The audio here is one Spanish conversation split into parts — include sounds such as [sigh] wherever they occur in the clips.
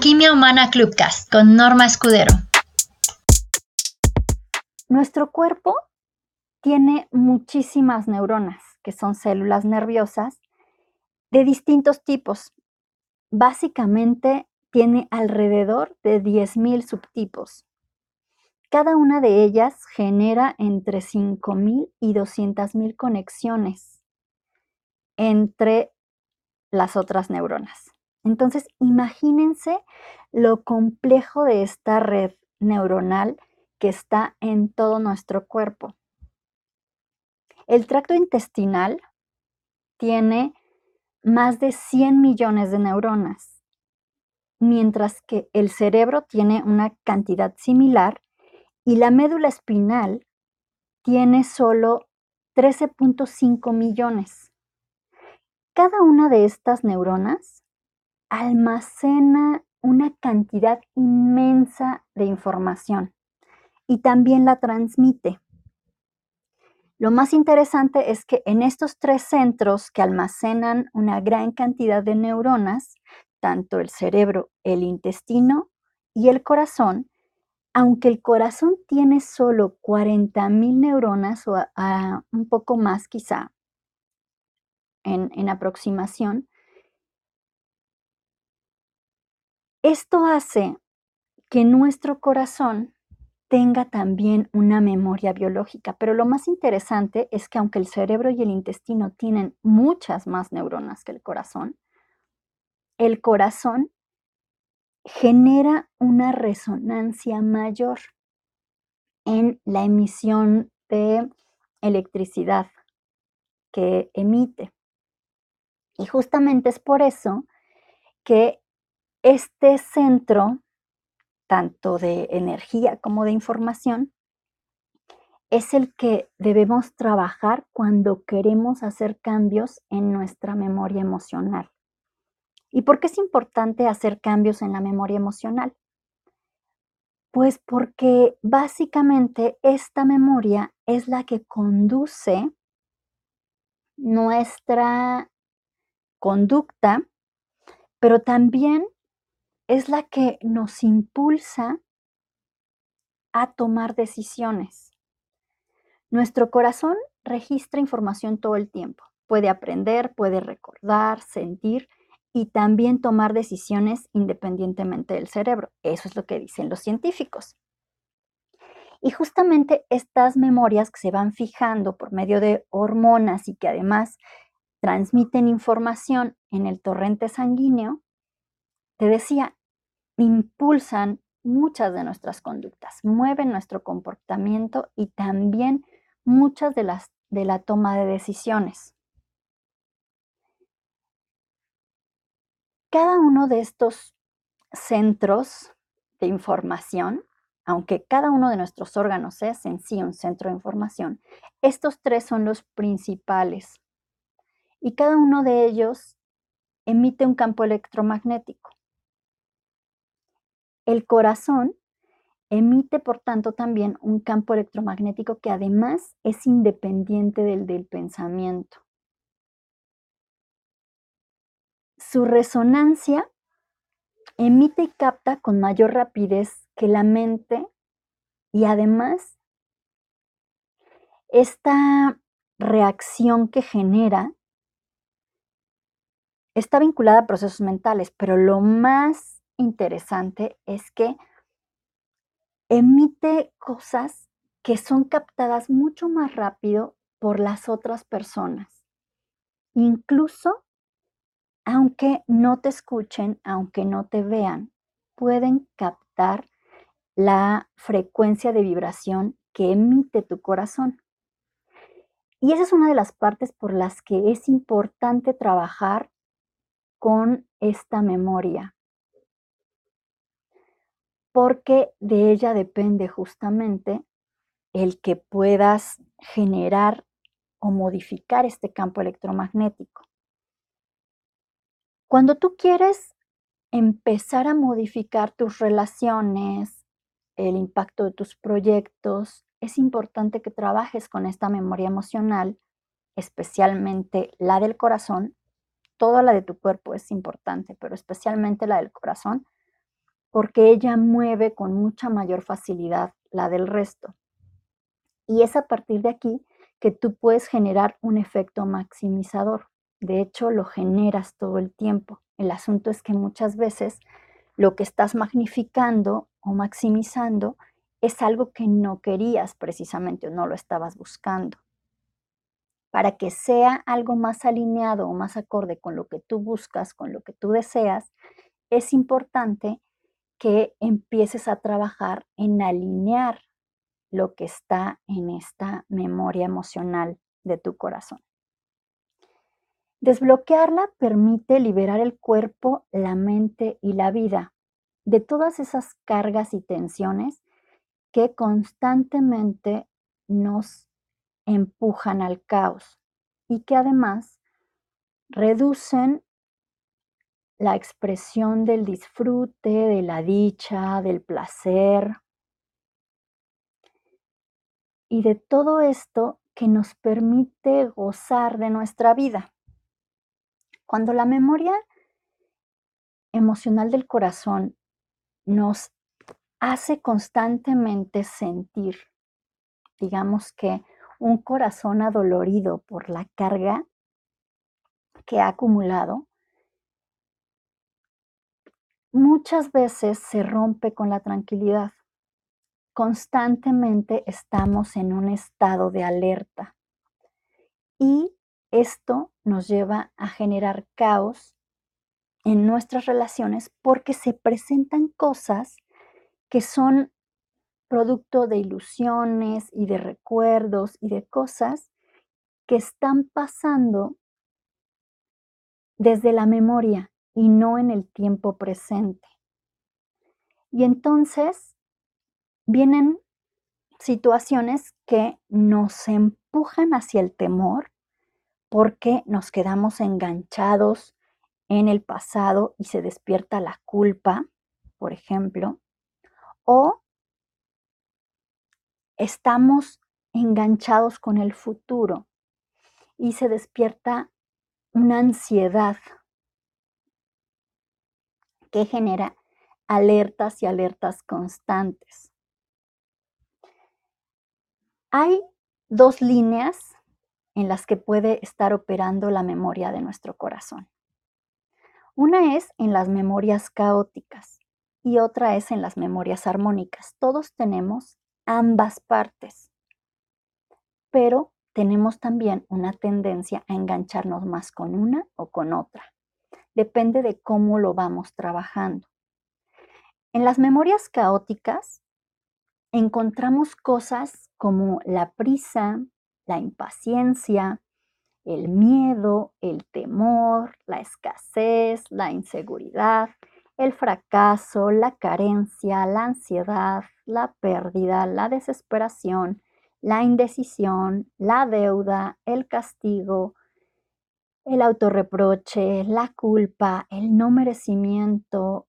Alquimia Humana Clubcast con Norma Escudero. Nuestro cuerpo tiene muchísimas neuronas, que son células nerviosas, de distintos tipos. Básicamente tiene alrededor de 10.000 subtipos. Cada una de ellas genera entre 5.000 y 200.000 conexiones entre las otras neuronas. Entonces, imagínense lo complejo de esta red neuronal que está en todo nuestro cuerpo. El tracto intestinal tiene más de 100 millones de neuronas, mientras que el cerebro tiene una cantidad similar y la médula espinal tiene solo 13.5 millones. Cada una de estas neuronas almacena una cantidad inmensa de información y también la transmite. Lo más interesante es que en estos tres centros que almacenan una gran cantidad de neuronas, tanto el cerebro, el intestino y el corazón, aunque el corazón tiene solo 40.000 neuronas o un poco más quizá en, en aproximación, esto hace que nuestro corazón tenga también una memoria biológica. Pero lo más interesante es que aunque el cerebro y el intestino tienen muchas más neuronas que el corazón, el corazón genera una resonancia mayor en la emisión de electricidad que emite. Y justamente es por eso que este centro tanto de energía como de información, es el que debemos trabajar cuando queremos hacer cambios en nuestra memoria emocional. ¿Y por qué es importante hacer cambios en la memoria emocional? Pues porque básicamente esta memoria es la que conduce nuestra conducta, pero también es la que nos impulsa a tomar decisiones. Nuestro corazón registra información todo el tiempo. Puede aprender, puede recordar, sentir y también tomar decisiones independientemente del cerebro. Eso es lo que dicen los científicos. Y justamente estas memorias que se van fijando por medio de hormonas y que además transmiten información en el torrente sanguíneo, te decía, impulsan muchas de nuestras conductas, mueven nuestro comportamiento y también muchas de las de la toma de decisiones. Cada uno de estos centros de información, aunque cada uno de nuestros órganos es en sí un centro de información, estos tres son los principales y cada uno de ellos emite un campo electromagnético. El corazón emite, por tanto, también un campo electromagnético que además es independiente del del pensamiento. Su resonancia emite y capta con mayor rapidez que la mente y además esta reacción que genera está vinculada a procesos mentales, pero lo más interesante es que emite cosas que son captadas mucho más rápido por las otras personas. Incluso, aunque no te escuchen, aunque no te vean, pueden captar la frecuencia de vibración que emite tu corazón. Y esa es una de las partes por las que es importante trabajar con esta memoria, porque de ella depende justamente el que puedas generar o modificar este campo electromagnético. Cuando tú quieres empezar a modificar tus relaciones, el impacto de tus proyectos, es importante que trabajes con esta memoria emocional, especialmente la del corazón. Toda la de tu cuerpo es importante, pero especialmente la del corazón, porque ella mueve con mucha mayor facilidad la del resto. Y es a partir de aquí que tú puedes generar un efecto maximizador. De hecho, lo generas todo el tiempo. El asunto es que muchas veces lo que estás magnificando o maximizando es algo que no querías precisamente o no lo estabas buscando. Para que sea algo más alineado o más acorde con lo que tú buscas, con lo que tú deseas, es importante que empieces a trabajar en alinear lo que está en esta memoria emocional de tu corazón. Desbloquearla permite liberar el cuerpo, la mente y la vida de todas esas cargas y tensiones que constantemente nos empujan al caos y que además reducen la expresión del disfrute, de la dicha, del placer y de todo esto que nos permite gozar de nuestra vida. Cuando la memoria emocional del corazón nos hace constantemente sentir, digamos que un corazón adolorido por la carga que ha acumulado, muchas veces se rompe con la tranquilidad. Constantemente estamos en un estado de alerta y esto nos lleva a generar caos en nuestras relaciones porque se presentan cosas que son producto de ilusiones y de recuerdos y de cosas que están pasando desde la memoria y no en el tiempo presente. Y entonces vienen situaciones que nos empujan hacia el temor porque nos quedamos enganchados en el pasado y se despierta la culpa, por ejemplo, o estamos enganchados con el futuro y se despierta una ansiedad que genera alertas y alertas constantes. Hay dos líneas en las que puede estar operando la memoria de nuestro corazón. Una es en las memorias caóticas y otra es en las memorias armónicas. Todos tenemos ambas partes, pero tenemos también una tendencia a engancharnos más con una o con otra. Depende de cómo lo vamos trabajando. En las memorias caóticas encontramos cosas como la prisa, la impaciencia, el miedo, el temor, la escasez, la inseguridad, el fracaso, la carencia, la ansiedad, la pérdida, la desesperación, la indecisión, la deuda, el castigo, el autorreproche, la culpa, el no merecimiento,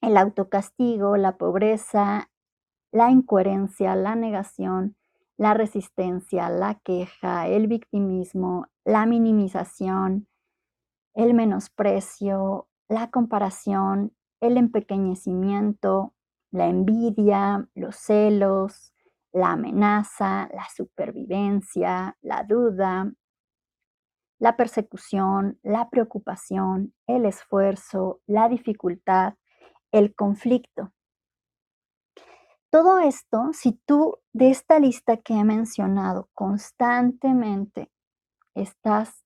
el autocastigo, la pobreza, la incoherencia, la negación, la resistencia, la queja, el victimismo, la minimización, el menosprecio, la comparación, el empequeñecimiento, la envidia, los celos, la amenaza, la supervivencia, la duda, la persecución, la preocupación, el esfuerzo, la dificultad, el conflicto. Todo esto, si tú de esta lista que he mencionado constantemente estás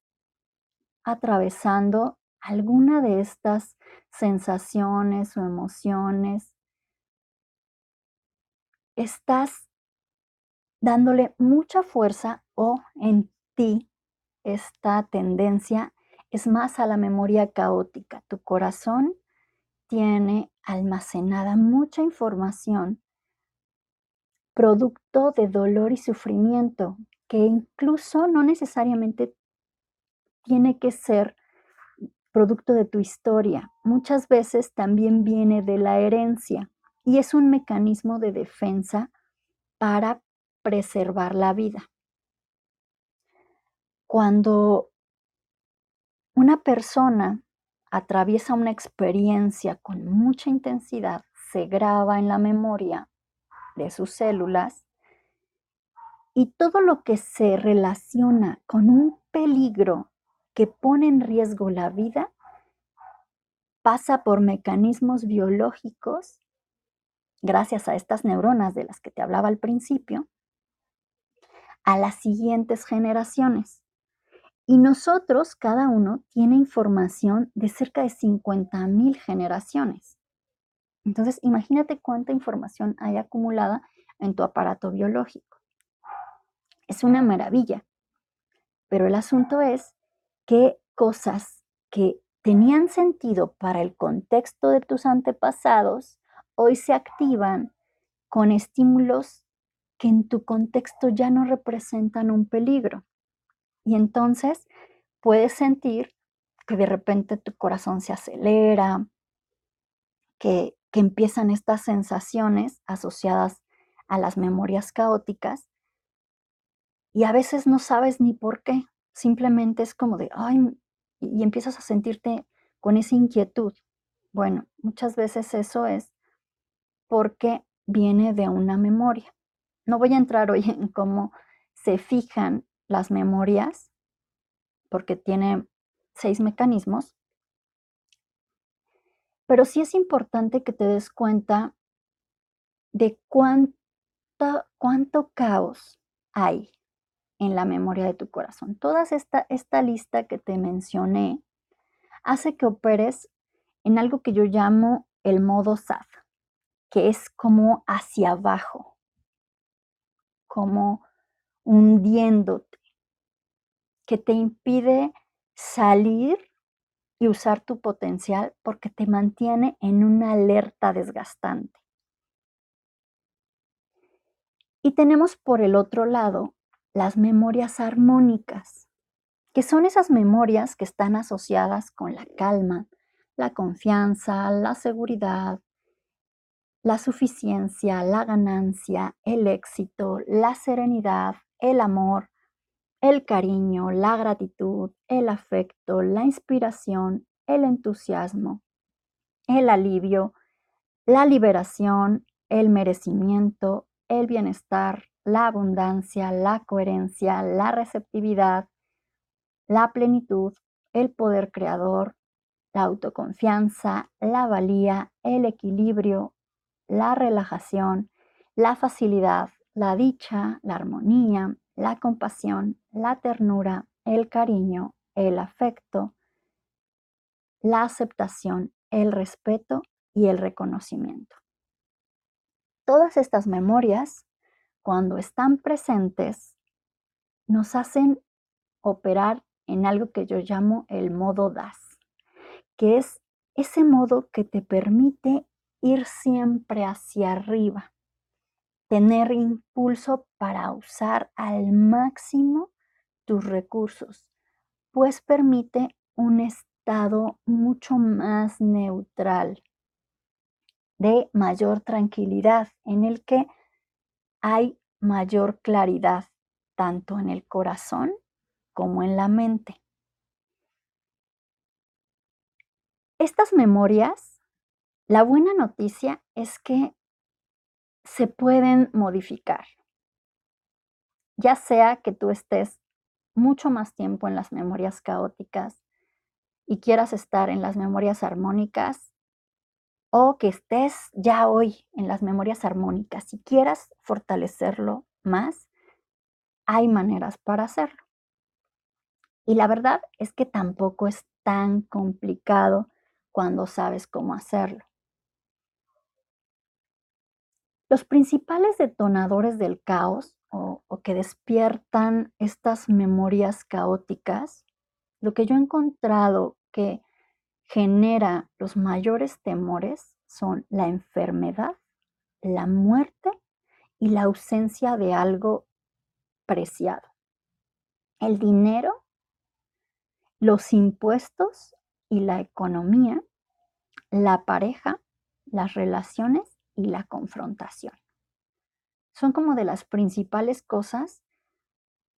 atravesando alguna de estas sensaciones o emociones, estás dándole mucha fuerza o en ti esta tendencia es más a la memoria caótica. Tu corazón tiene almacenada mucha información producto de dolor y sufrimiento, que incluso no necesariamente tiene que ser producto de tu historia. Muchas veces también viene de la herencia y es un mecanismo de defensa para preservar la vida. Cuando una persona atraviesa una experiencia con mucha intensidad, se graba en la memoria de sus células y todo lo que se relaciona con un peligro que pone en riesgo la vida pasa por mecanismos biológicos, gracias a estas neuronas de las que te hablaba al principio, a las siguientes generaciones. Y nosotros, cada uno, tiene información de cerca de 50 mil generaciones. Entonces, imagínate cuánta información hay acumulada en tu aparato biológico. Es una maravilla. Pero el asunto es que cosas que tenían sentido para el contexto de tus antepasados hoy se activan con estímulos que en tu contexto ya no representan un peligro. Y entonces puedes sentir que de repente tu corazón se acelera, que, empiezan estas sensaciones asociadas a las memorias caóticas y a veces no sabes ni por qué, simplemente es como de, ay, y empiezas a sentirte con esa inquietud. Bueno, muchas veces eso es porque viene de una memoria. No voy a entrar hoy en cómo se fijan las memorias, porque tiene seis mecanismos, pero sí es importante que te des cuenta de cuánto, cuánto caos hay en la memoria de tu corazón. Toda esta, esta lista que te mencioné hace que operes en algo que yo llamo el modo SAD, que es como hacia abajo, como hundiéndote, que te impide salir y usar tu potencial porque te mantiene en una alerta desgastante. Y tenemos por el otro lado las memorias armónicas, que son esas memorias que están asociadas con la calma, la confianza, la seguridad, la suficiencia, la ganancia, el éxito, la serenidad, el amor, el cariño, la gratitud, el afecto, la inspiración, el entusiasmo, el alivio, la liberación, el merecimiento, el bienestar, la abundancia, la coherencia, la receptividad, la plenitud, el poder creador, la autoconfianza, la valía, el equilibrio, la relajación, la facilidad, la dicha, la armonía, la compasión, la ternura, el cariño, el afecto, la aceptación, el respeto y el reconocimiento. Todas estas memorias, cuando están presentes, nos hacen operar en algo que yo llamo el modo DAS, que es ese modo que te permite ir siempre hacia arriba, tener impulso para usar al máximo tus recursos, pues permite un estado mucho más neutral, de mayor tranquilidad, en el que hay mayor claridad, tanto en el corazón como en la mente. Estas memorias, la buena noticia es que se pueden modificar. Ya sea que tú estés mucho más tiempo en las memorias caóticas y quieras estar en las memorias armónicas, o que estés ya hoy en las memorias armónicas y quieras fortalecerlo más, hay maneras para hacerlo. Y la verdad es que tampoco es tan complicado cuando sabes cómo hacerlo. Los principales detonadores del caos o, que despiertan estas memorias caóticas, lo que yo he encontrado que genera los mayores temores son la enfermedad, la muerte y la ausencia de algo preciado. El dinero, los impuestos y la economía, la pareja, las relaciones y la confrontación. Son como de las principales cosas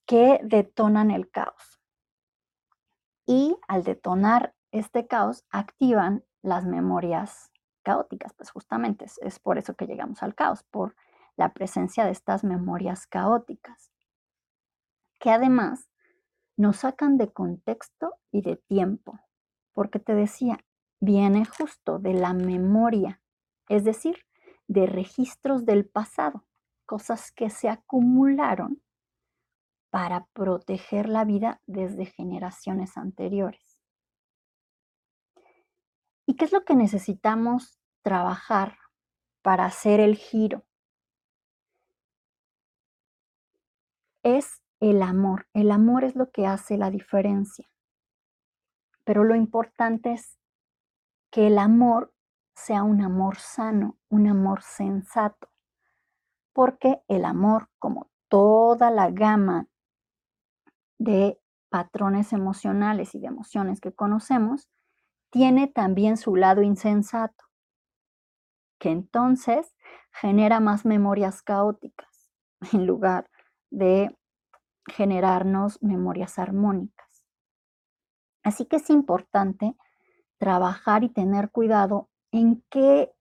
que detonan el caos. Y al detonar este caos activan las memorias caóticas, pues justamente es, es por eso que llegamos al caos, por la presencia de estas memorias caóticas, que además nos sacan de contexto y de tiempo, porque te decía, viene justo de la memoria, es decir, de registros del pasado, cosas que se acumularon para proteger la vida desde generaciones anteriores. ¿Y qué es lo que necesitamos trabajar para hacer el giro? Es el amor. El amor es lo que hace la diferencia. Pero lo importante es que el amor sea un amor sano, un amor sensato. Porque el amor, como toda la gama de patrones emocionales y de emociones que conocemos, tiene también su lado insensato, que entonces genera más memorias caóticas [laughs] en lugar de generarnos memorias armónicas. Así que es importante trabajar y tener cuidado en qué,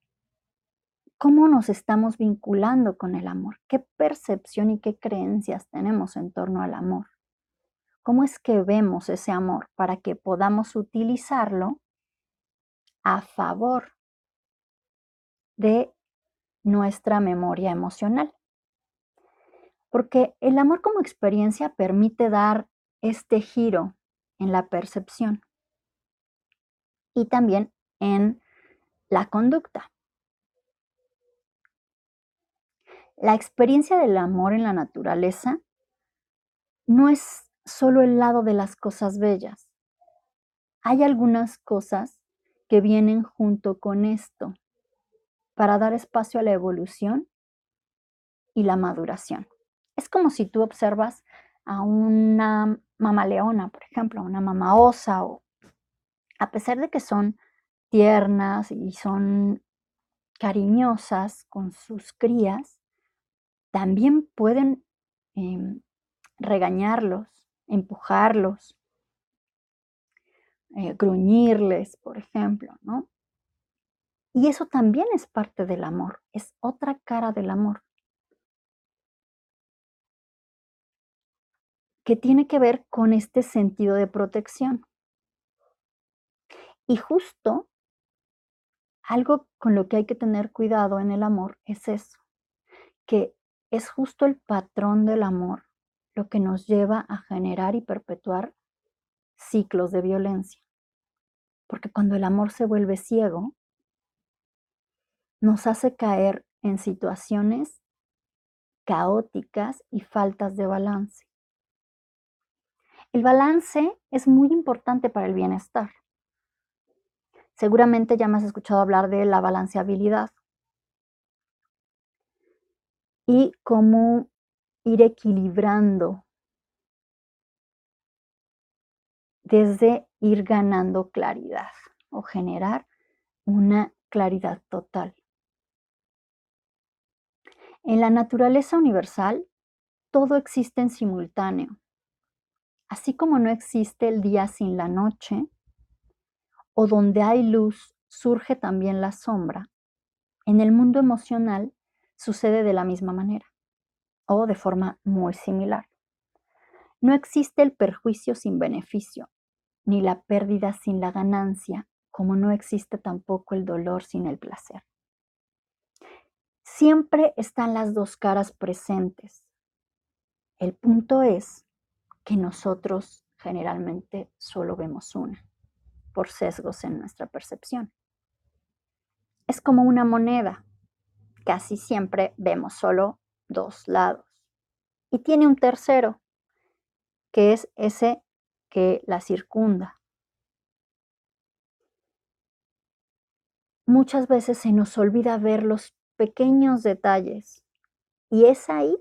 cómo nos estamos vinculando con el amor, qué percepción y qué creencias tenemos en torno al amor. ¿Cómo es que vemos ese amor para que podamos utilizarlo a favor de nuestra memoria emocional. Porque el amor como experiencia permite dar este giro en la percepción y también en la conducta. La experiencia del amor en la naturaleza no es solo el lado de las cosas bellas. Hay algunas cosas que vienen junto con esto para dar espacio a la evolución y la maduración. Es como si tú observas a una mamá leona, por ejemplo, una mamá osa, o a pesar de que son tiernas y son cariñosas con sus crías, también pueden em, regañarlos, empujarlos, eh, gruñirles, por ejemplo, ¿no? Y eso también es parte del amor, es otra cara del amor. que tiene que ver con este sentido de protección. Y justo algo con lo que hay que tener cuidado en el amor es eso, que es justo el patrón del amor lo que nos lleva a generar y perpetuar ciclos de violencia. Porque cuando el amor se vuelve ciego, nos hace caer en situaciones caóticas y faltas de balance. El balance es muy importante para el bienestar. Seguramente ya me has escuchado hablar de la balanceabilidad y cómo ir equilibrando desde ir ganando claridad o generar una claridad total. En la naturaleza universal, todo existe en simultáneo. Así como no existe el día sin la noche, o donde hay luz surge también la sombra, en el mundo emocional sucede de la misma manera, o de forma muy similar. No existe el perjuicio sin beneficio, ni la pérdida sin la ganancia, como no existe tampoco el dolor sin el placer. Siempre están las dos caras presentes. El punto es que nosotros generalmente solo vemos una, por sesgos en nuestra percepción. Es como una moneda. Casi siempre vemos solo dos lados. Y tiene un tercero, que es ese que la circunda. Muchas veces se nos olvida ver los pequeños detalles y es ahí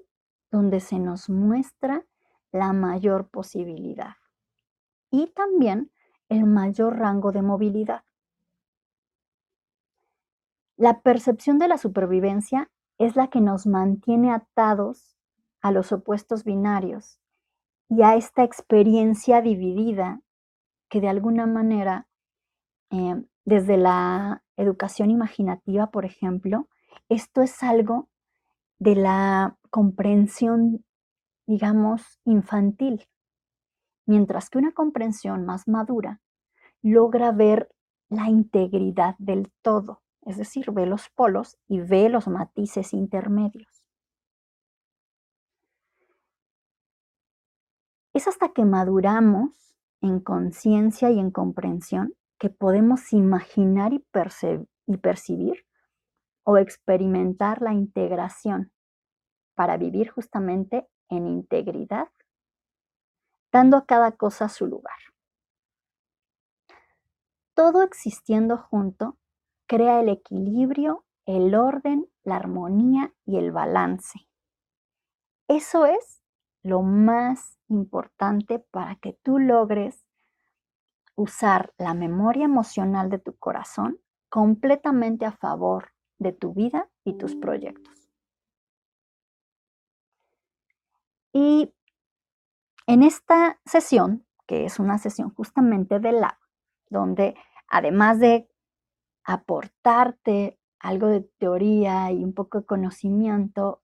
donde se nos muestra la mayor posibilidad y también el mayor rango de movilidad. La percepción de la supervivencia es la que nos mantiene atados a los opuestos binarios y a esta experiencia dividida que de alguna manera eh, desde la educación imaginativa, por ejemplo, esto es algo de la comprensión, digamos, infantil, mientras que una comprensión más madura logra ver la integridad del todo, es decir, ve los polos y ve los matices intermedios. Es hasta que maduramos en conciencia y en comprensión que podemos imaginar y, percibir o experimentar la integración para vivir justamente en integridad, dando a cada cosa su lugar. Todo existiendo junto crea el equilibrio, el orden, la armonía y el balance. Eso es lo más importante para que tú logres usar la memoria emocional de tu corazón completamente a favor de tu vida y tus proyectos. Y en esta sesión, que es una sesión justamente de lab, donde además de aportarte algo de teoría y un poco de conocimiento,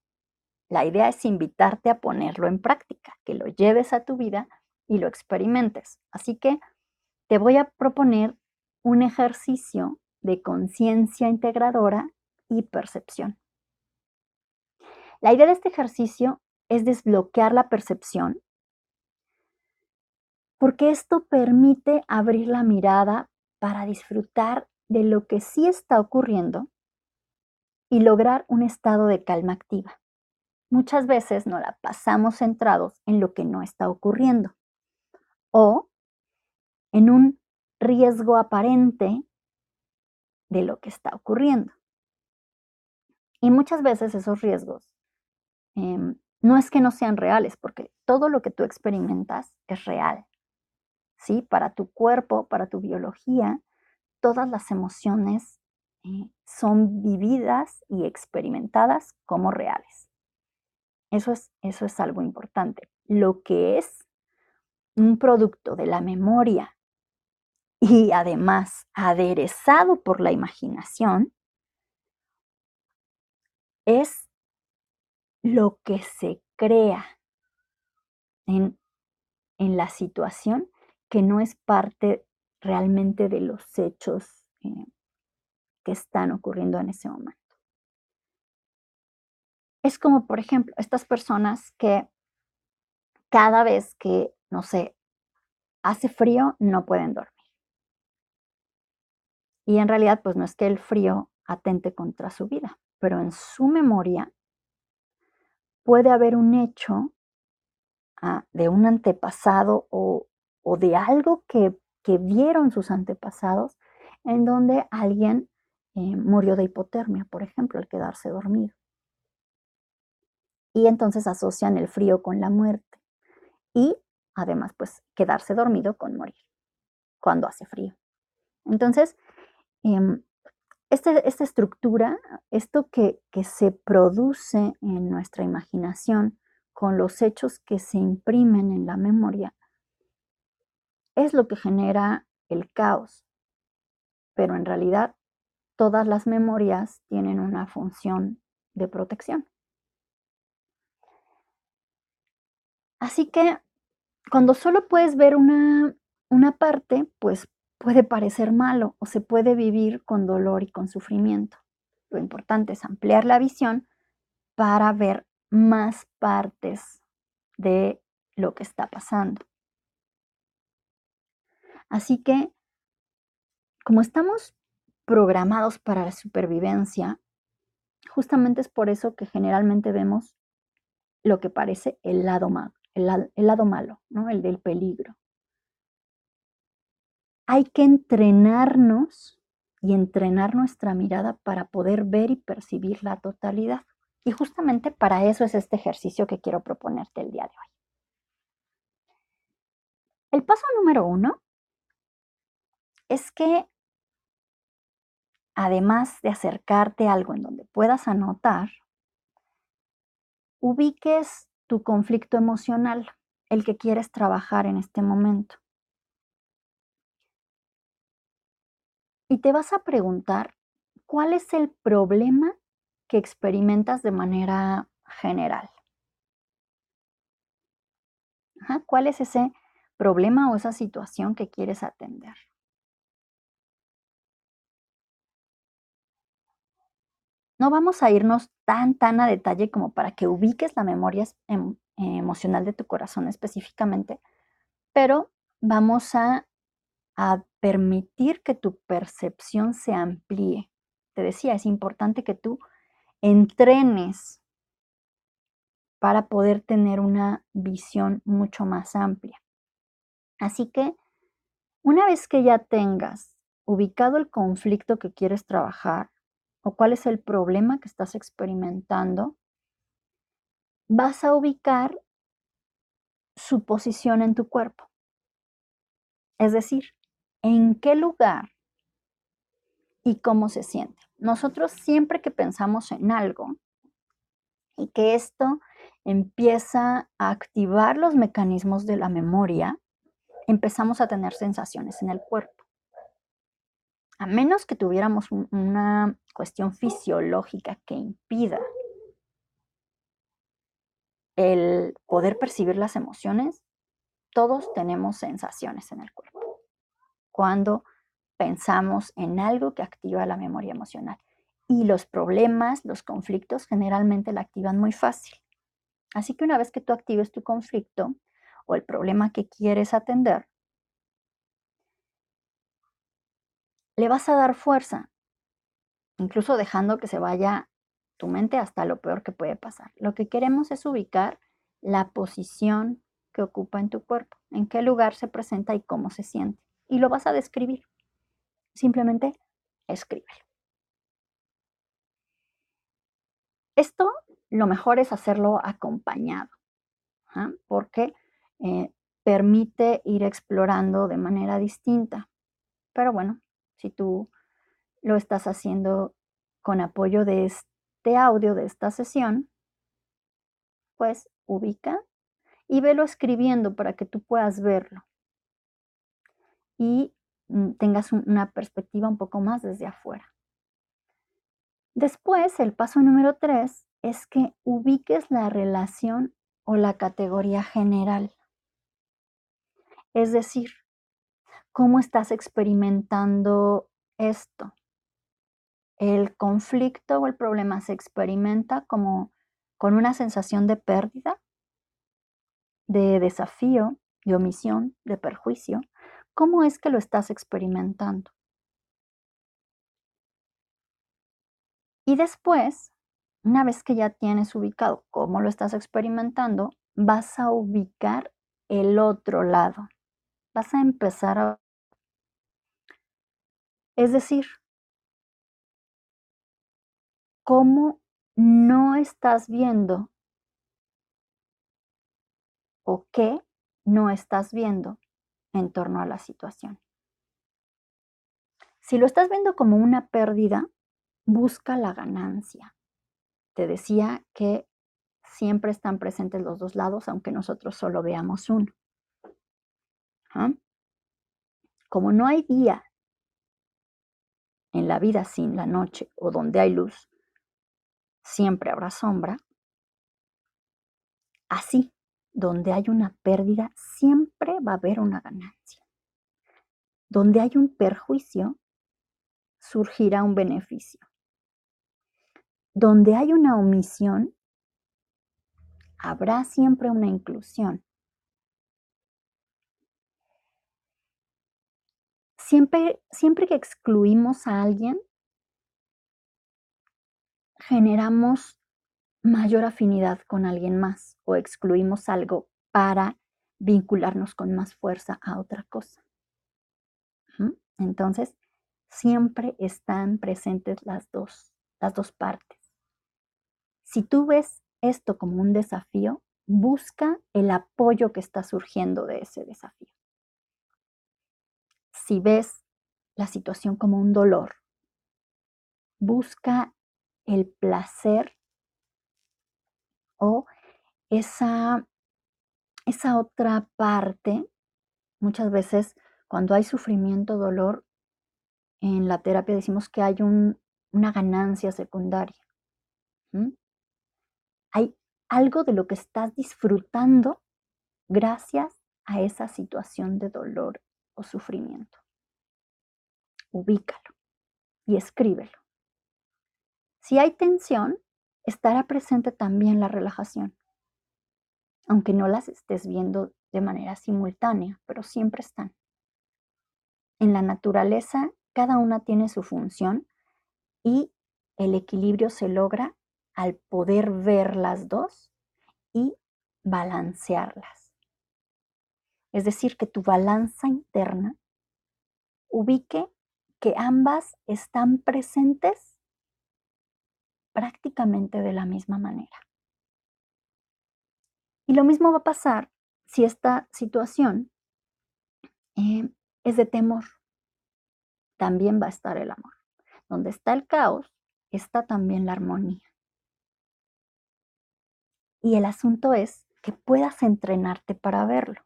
la idea es invitarte a ponerlo en práctica, que lo lleves a tu vida y lo experimentes. Así que te voy a proponer un ejercicio de conciencia integradora y percepción. La idea de este ejercicio es desbloquear la percepción porque esto permite abrir la mirada para disfrutar de lo que sí está ocurriendo y lograr un estado de calma activa. Muchas veces no la pasamos centrados en lo que no está ocurriendo o en un riesgo aparente de lo que está ocurriendo. Y muchas veces esos riesgos em, no es que no sean reales, porque todo lo que tú experimentas es real. ¿Sí? Para tu cuerpo, para tu biología, todas las emociones eh, son vividas y experimentadas como reales. Eso es, eso es algo importante. Lo que es un producto de la memoria y además aderezado por la imaginación, es lo que se crea en, la situación que no es parte realmente de los hechos eh, que están ocurriendo en ese momento. Es como, por ejemplo, estas personas que cada vez que, no sé, hace frío, no pueden dormir. Y en realidad, pues no es que el frío atente contra su vida, pero en su memoria puede haber un hecho ah, de un antepasado o, de algo que, vieron sus antepasados en donde alguien eh, murió de hipotermia, por ejemplo, al quedarse dormido. Y entonces asocian el frío con la muerte. Y además, pues quedarse dormido con morir cuando hace frío. Entonces, em, este, esta estructura, esto que, se produce en nuestra imaginación con los hechos que se imprimen en la memoria, es lo que genera el caos. Pero en realidad todas las memorias tienen una función de protección. Así que cuando solo puedes ver una, una parte, pues puede parecer malo o se puede vivir con dolor y con sufrimiento. Lo importante es ampliar la visión para ver más partes de lo que está pasando. Así que, como estamos programados para la supervivencia, justamente es por eso que generalmente vemos lo que parece el lado malo, el, lado malo, ¿no? el del peligro hay que entrenarnos y entrenar nuestra mirada para poder ver y percibir la totalidad. Y justamente para eso es este ejercicio que quiero proponerte el día de hoy. El paso número uno es que además de acercarte a algo en donde puedas anotar, ubiques tu conflicto emocional, el que quieres trabajar en este momento. y te vas a preguntar cuál es el problema que experimentas de manera general. ¿Cuál es ese problema o esa situación que quieres atender? No vamos a irnos tan, tan a detalle como para que ubiques la memoria em, emocional de tu corazón específicamente, pero vamos a, a permitir que tu percepción se amplíe. Te decía, es importante que tú entrenes para poder tener una visión mucho más amplia. Así que una vez que ya tengas ubicado el conflicto que quieres trabajar o cuál es el problema que estás experimentando, vas a ubicar su posición en tu cuerpo. Es decir, en qué lugar y cómo se siente. Nosotros siempre que pensamos en algo y que esto empieza a activar los mecanismos de la memoria, empezamos a tener sensaciones en el cuerpo. A menos que tuviéramos una cuestión fisiológica que impida el poder percibir las emociones, todos tenemos sensaciones en el cuerpo. Cuando pensamos en algo que activa la memoria emocional. Y los problemas, los conflictos generalmente la activan muy fácil. Así que una vez que tú actives tu conflicto o el problema que quieres atender, le vas a dar fuerza, incluso dejando que se vaya tu mente hasta lo peor que puede pasar. Lo que queremos es ubicar la posición que ocupa en tu cuerpo, en qué lugar se presenta y cómo se siente. Y lo vas a describir. Simplemente escríbelo. Esto lo mejor es hacerlo acompañado, ¿ah? porque eh, permite ir explorando de manera distinta. Pero bueno, si tú lo estás haciendo con apoyo de este audio, de esta sesión, pues ubica y velo escribiendo para que tú puedas verlo y mm, tengas una perspectiva un poco más desde afuera. Después, el paso número tres es que ubiques la relación o la categoría general. Es decir, ¿cómo estás experimentando esto? El conflicto o el problema se experimenta como con una sensación de pérdida, de desafío, de omisión, de perjuicio. ¿Cómo es que lo estás experimentando? Y después, una vez que ya tienes ubicado cómo lo estás experimentando, vas a ubicar el otro lado. Vas a empezar a... Es decir, cómo no estás viendo o qué no estás viendo en torno a la situación. Si lo estás viendo como una pérdida, busca la ganancia. Te decía que siempre están presentes los dos lados, aunque nosotros solo veamos uno. ¿Ah? Como no hay día en la vida sin la noche o donde hay luz, siempre habrá sombra. Así, donde hay una pérdida, siempre va a haber una ganancia. Donde hay un perjuicio, surgirá un beneficio. Donde hay una omisión, habrá siempre una inclusión. Siempre, siempre que excluimos a alguien, generamos mayor afinidad con alguien más o excluimos algo para vincularnos con más fuerza a otra cosa. Entonces, siempre están presentes las dos, las dos partes. Si tú ves esto como un desafío, busca el apoyo que está surgiendo de ese desafío. Si ves la situación como un dolor, busca el placer o esa, esa otra parte, muchas veces cuando hay sufrimiento, dolor, en la terapia decimos que hay una ganancia secundaria. Hay algo de lo que estás disfrutando gracias a esa situación de dolor o sufrimiento. Ubícalo y escríbelo. Si hay tensión, estará presente también la relajación, aunque no las estés viendo de manera simultánea, pero siempre están. En la naturaleza, cada una tiene su función y el equilibrio se logra al poder ver las dos y balancearlas. Es decir, que tu balanza interna ubique que ambas están presentes prácticamente de la misma manera. Y lo mismo va a pasar si esta situación eh, es de temor. También va a estar el amor. Donde está el caos, está también la armonía. Y el asunto es que puedas entrenarte para verlo.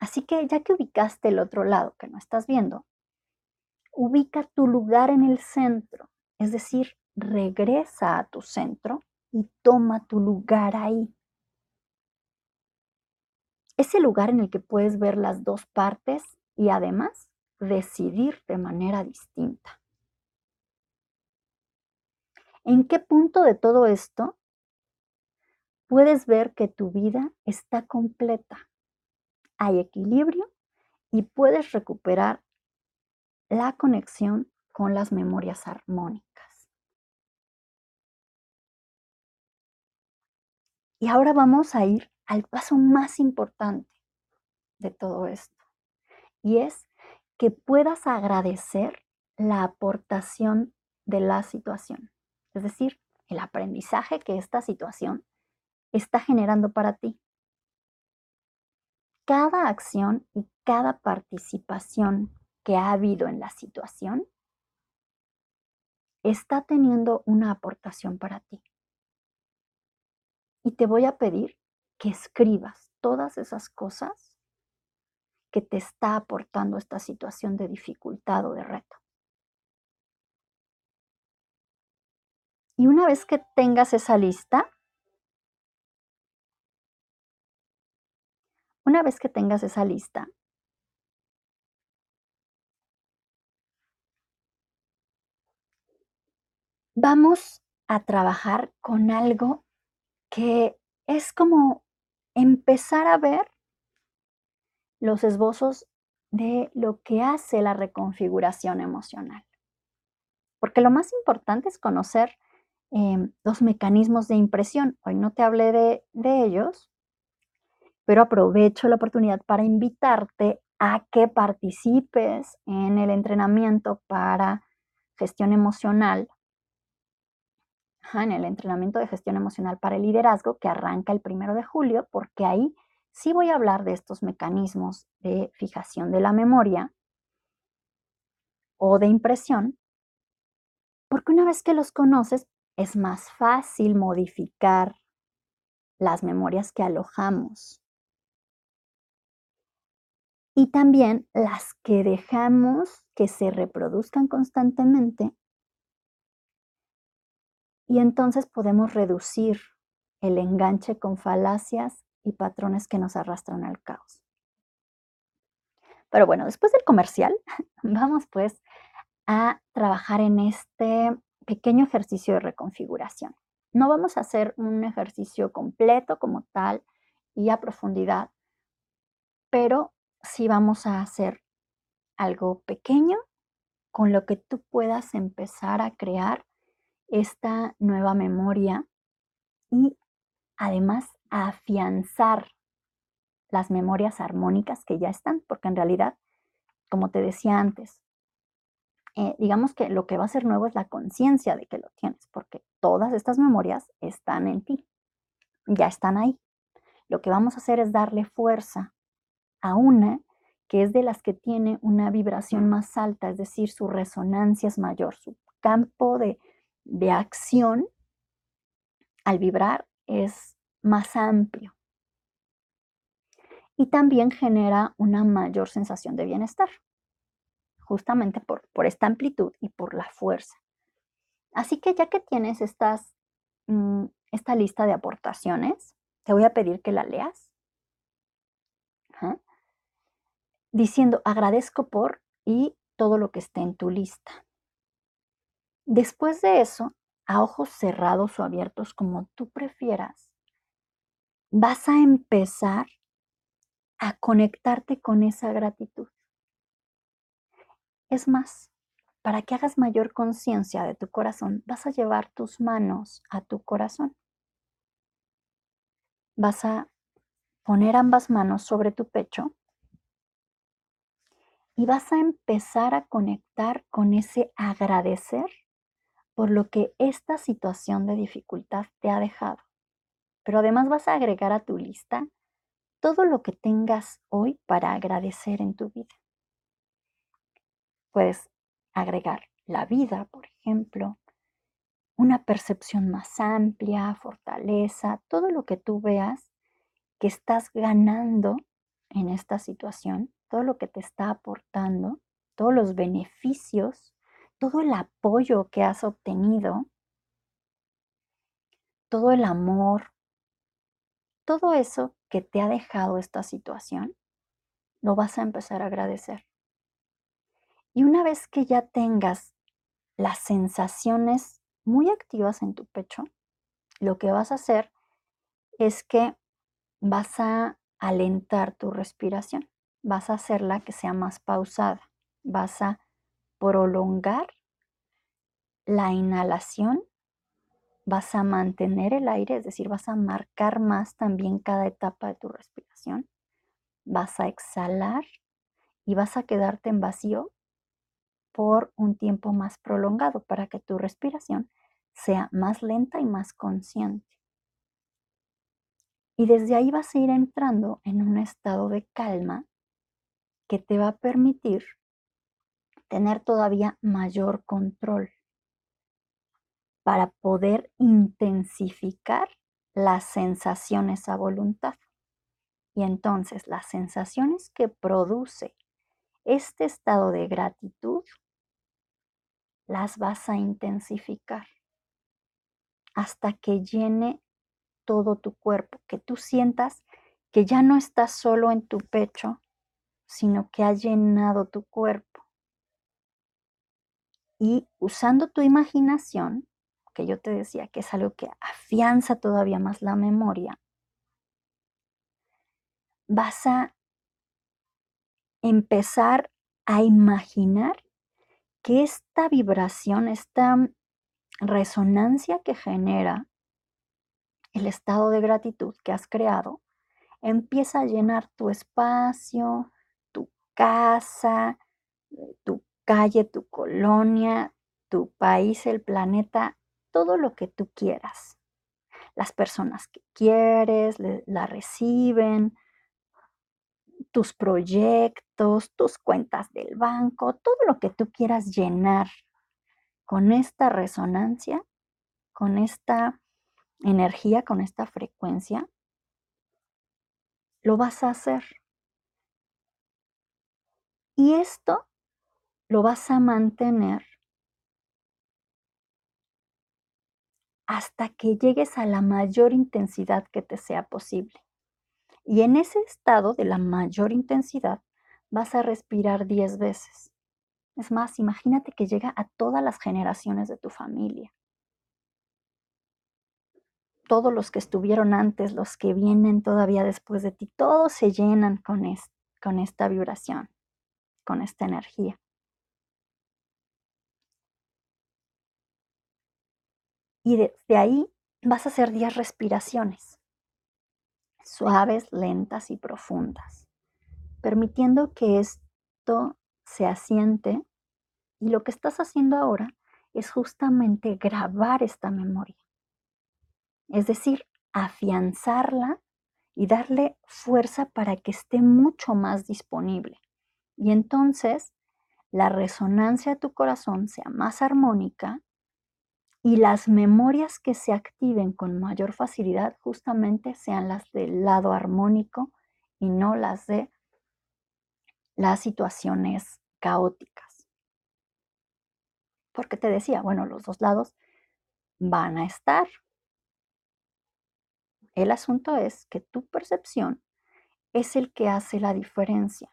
Así que ya que ubicaste el otro lado que no estás viendo, ubica tu lugar en el centro, es decir, regresa a tu centro y toma tu lugar ahí. Ese lugar en el que puedes ver las dos partes y además decidir de manera distinta. ¿En qué punto de todo esto puedes ver que tu vida está completa. Hay equilibrio y puedes recuperar la conexión con las memorias armónicas. Y ahora vamos a ir al paso más importante de todo esto. Y es que puedas agradecer la aportación de la situación. Es decir, el aprendizaje que esta situación está generando para ti. Cada acción y cada participación que ha habido en la situación está teniendo una aportación para ti. Y te voy a pedir que escribas todas esas cosas que te está aportando esta situación de dificultad o de reto. Y una vez que tengas esa lista, Una vez que tengas esa lista, vamos a trabajar con algo que es como empezar a ver los esbozos de lo que hace la reconfiguración emocional. Porque lo más importante es conocer em, los mecanismos de impresión. Hoy no te hablé de, de ellos, pero aprovecho la oportunidad para invitarte a que participes en el entrenamiento para gestión emocional, en el entrenamiento de gestión emocional para el liderazgo que arranca el primero de julio, porque ahí sí voy a hablar de estos mecanismos de fijación de la memoria o de impresión, porque una vez que los conoces es más fácil modificar las memorias que alojamos y también las que dejamos que se reproduzcan constantemente. Y entonces podemos reducir el enganche con falacias y patrones que nos arrastran al caos. Pero bueno, después del comercial, [laughs] vamos pues a trabajar en este pequeño ejercicio de reconfiguración. No vamos a hacer un ejercicio completo como tal y a profundidad, pero si vamos a hacer algo pequeño con lo que tú puedas empezar a crear esta nueva memoria y además afianzar las memorias armónicas que ya están, porque en realidad, como te decía antes, eh, digamos que lo que va a ser nuevo es la conciencia de que lo tienes, porque todas estas memorias están en ti, ya están ahí. Lo que vamos a hacer es darle fuerza a una que es de las que tiene una vibración más alta, es decir, su resonancia es mayor, su campo de, de acción al vibrar es más amplio. Y también genera una mayor sensación de bienestar. justamente por, por esta amplitud y por la fuerza. Así que ya que tienes estas, mm, esta lista de aportaciones, te voy a pedir que la leas. Diciendo agradezco por y todo lo que esté en tu lista. Después de eso, a ojos cerrados o abiertos como tú prefieras, vas a empezar a conectarte con esa gratitud. Es más, para que hagas mayor conciencia de tu corazón, vas a llevar tus manos a tu corazón. Vas a poner ambas manos sobre tu pecho y vas a empezar a conectar con ese agradecer por lo que esta situación de dificultad te ha dejado. Pero además vas a agregar a tu lista todo lo que tengas hoy para agradecer en tu vida. Puedes agregar la vida, por ejemplo, una percepción más amplia, fortaleza, todo lo que tú veas que estás ganando en esta situación, todo lo que te está aportando, todos los beneficios todo el apoyo que has obtenido, todo el amor, todo eso que te ha dejado esta situación, lo vas a empezar a agradecer. Y una vez que ya tengas las sensaciones muy activas en tu pecho, lo que vas a hacer es que vas a alentar tu respiración, vas a hacerla que sea más pausada, vas a prolongar la inhalación, vas a mantener el aire, es decir, vas a marcar más también cada etapa de tu respiración. Vas a exhalar y vas a quedarte en vacío por un tiempo más prolongado para que tu respiración sea más lenta y más consciente. Y desde ahí vas a ir entrando en un estado de calma que te va a permitir tener todavía mayor control para poder intensificar las sensaciones a voluntad. Y entonces las sensaciones que produce este estado de gratitud las vas a intensificar hasta que llene todo tu cuerpo, que tú sientas que ya no estás solo en tu pecho, sino que ha llenado tu cuerpo. Y usando tu imaginación, que yo te decía que es algo que afianza todavía más la memoria, vas a empezar a imaginar que esta vibración, esta resonancia que genera el estado de gratitud que has creado, empieza a llenar tu espacio, casa, tu calle, tu colonia, tu país, el planeta, todo lo que tú quieras. Las personas que quieres, la reciben, tus proyectos, tus cuentas del banco, todo lo que tú quieras llenar con esta resonancia, con esta energía, con esta frecuencia, lo vas a hacer. Y esto lo vas a mantener hasta que llegues a la mayor intensidad que te sea posible. Y en ese estado de la mayor intensidad vas a respirar 10 veces. Es más, imagínate que llega a todas las generaciones de tu familia. Todos los que estuvieron antes, los que vienen todavía después de ti, todos se llenan con, con esta vibración, con esta energía. Y desde ahí vas a hacer 10 respiraciones, suaves, lentas y profundas, permitiendo que esto se asiente. Y lo que estás haciendo ahora es justamente grabar esta memoria. Es decir, afianzarla y darle fuerza para que esté mucho más disponible. Y entonces la resonancia de tu corazón sea más armónica y las memorias que se activen con mayor facilidad justamente sean las del lado armónico y no las de las situaciones caóticas. Porque te decía, bueno, los dos lados van a estar. El asunto es que tu percepción es el que hace la diferencia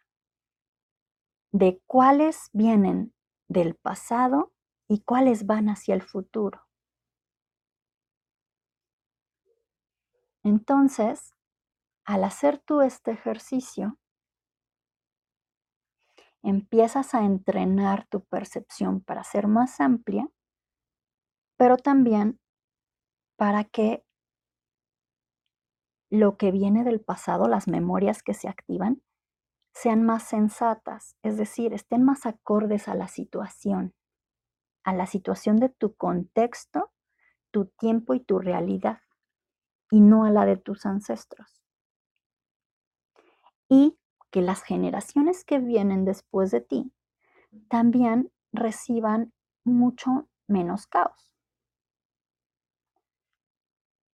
de cuáles vienen del pasado y cuáles van hacia el futuro. Entonces, al hacer tú este ejercicio, empiezas a entrenar tu percepción para ser más amplia, pero también para que lo que viene del pasado, las memorias que se activan, sean más sensatas, es decir, estén más acordes a la situación, a la situación de tu contexto, tu tiempo y tu realidad, y no a la de tus ancestros. Y que las generaciones que vienen después de ti también reciban mucho menos caos.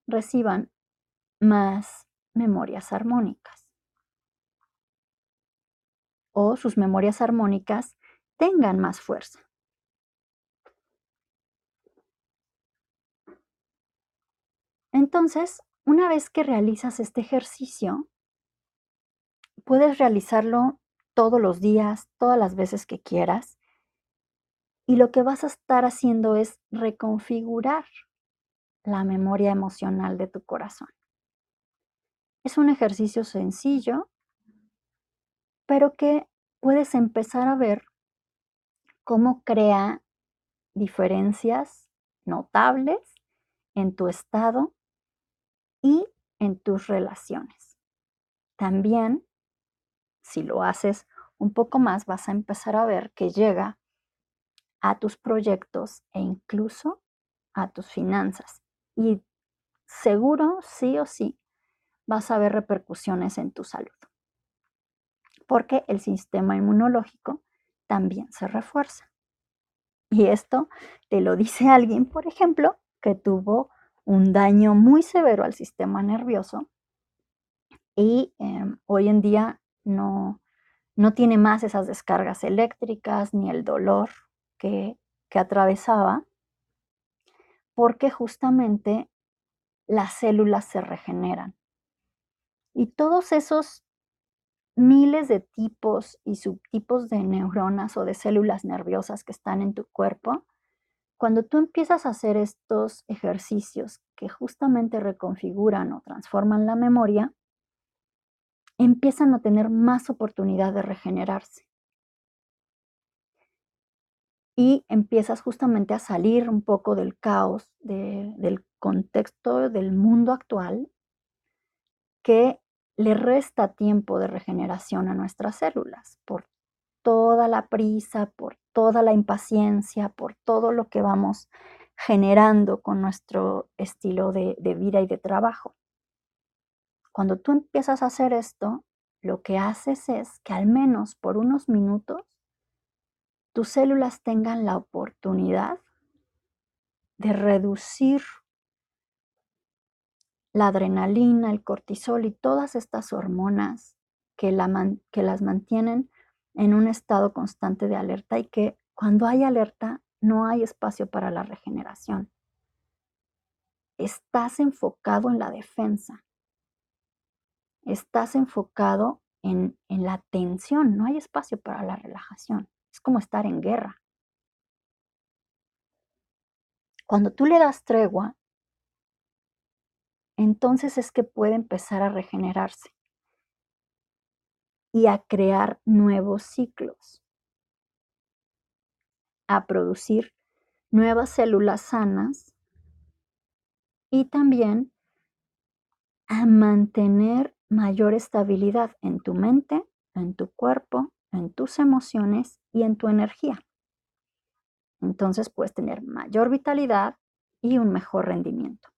Reciban más memorias armónicas. O sus memorias armónicas tengan más fuerza. Entonces, una vez que realizas este ejercicio, puedes realizarlo todos los días, todas las veces que quieras. Y lo que vas a estar haciendo es reconfigurar la memoria emocional de tu corazón. Es un ejercicio sencillo, pero que puedes empezar a ver cómo crea diferencias notables en tu estado y en tus relaciones. También, si lo haces un poco más, vas a empezar a ver que llega a tus proyectos e incluso a tus finanzas. Y seguro, sí o sí, vas a ver repercusiones en tu salud. Porque el sistema inmunológico también se refuerza. Y esto te lo dice alguien, por ejemplo, que tuvo un daño muy severo al sistema nervioso y em, hoy en día no, no tiene más esas descargas eléctricas ni el dolor que, que atravesaba, porque justamente las células se regeneran. Y todos esos miles de tipos y subtipos de neuronas o de células nerviosas que están en tu cuerpo, cuando tú empiezas a hacer estos ejercicios que justamente reconfiguran o transforman la memoria, empiezan a tener más oportunidad de regenerarse. Y empiezas justamente a salir un poco del caos, del contexto del mundo actual que le resta tiempo de regeneración a nuestras células por toda la prisa, por toda la impaciencia, por todo lo que vamos generando con nuestro estilo de, de vida y de trabajo. Cuando tú empiezas a hacer esto, lo que haces es que al menos por unos minutos tus células tengan la oportunidad de reducir la adrenalina, el cortisol y todas estas hormonas que, las mantienen en un estado constante de alerta y que cuando hay alerta no hay espacio para la regeneración. Estás enfocado en la defensa. Estás enfocado en, en la tensión. No hay espacio para la relajación. Es como estar en guerra. Cuando tú le das tregua, entonces es que puede empezar a regenerarse y a crear nuevos ciclos, a producir nuevas células sanas y también a mantener mayor estabilidad en tu mente, en tu cuerpo, en tus emociones y en tu energía. Entonces puedes tener mayor vitalidad y un mejor rendimiento.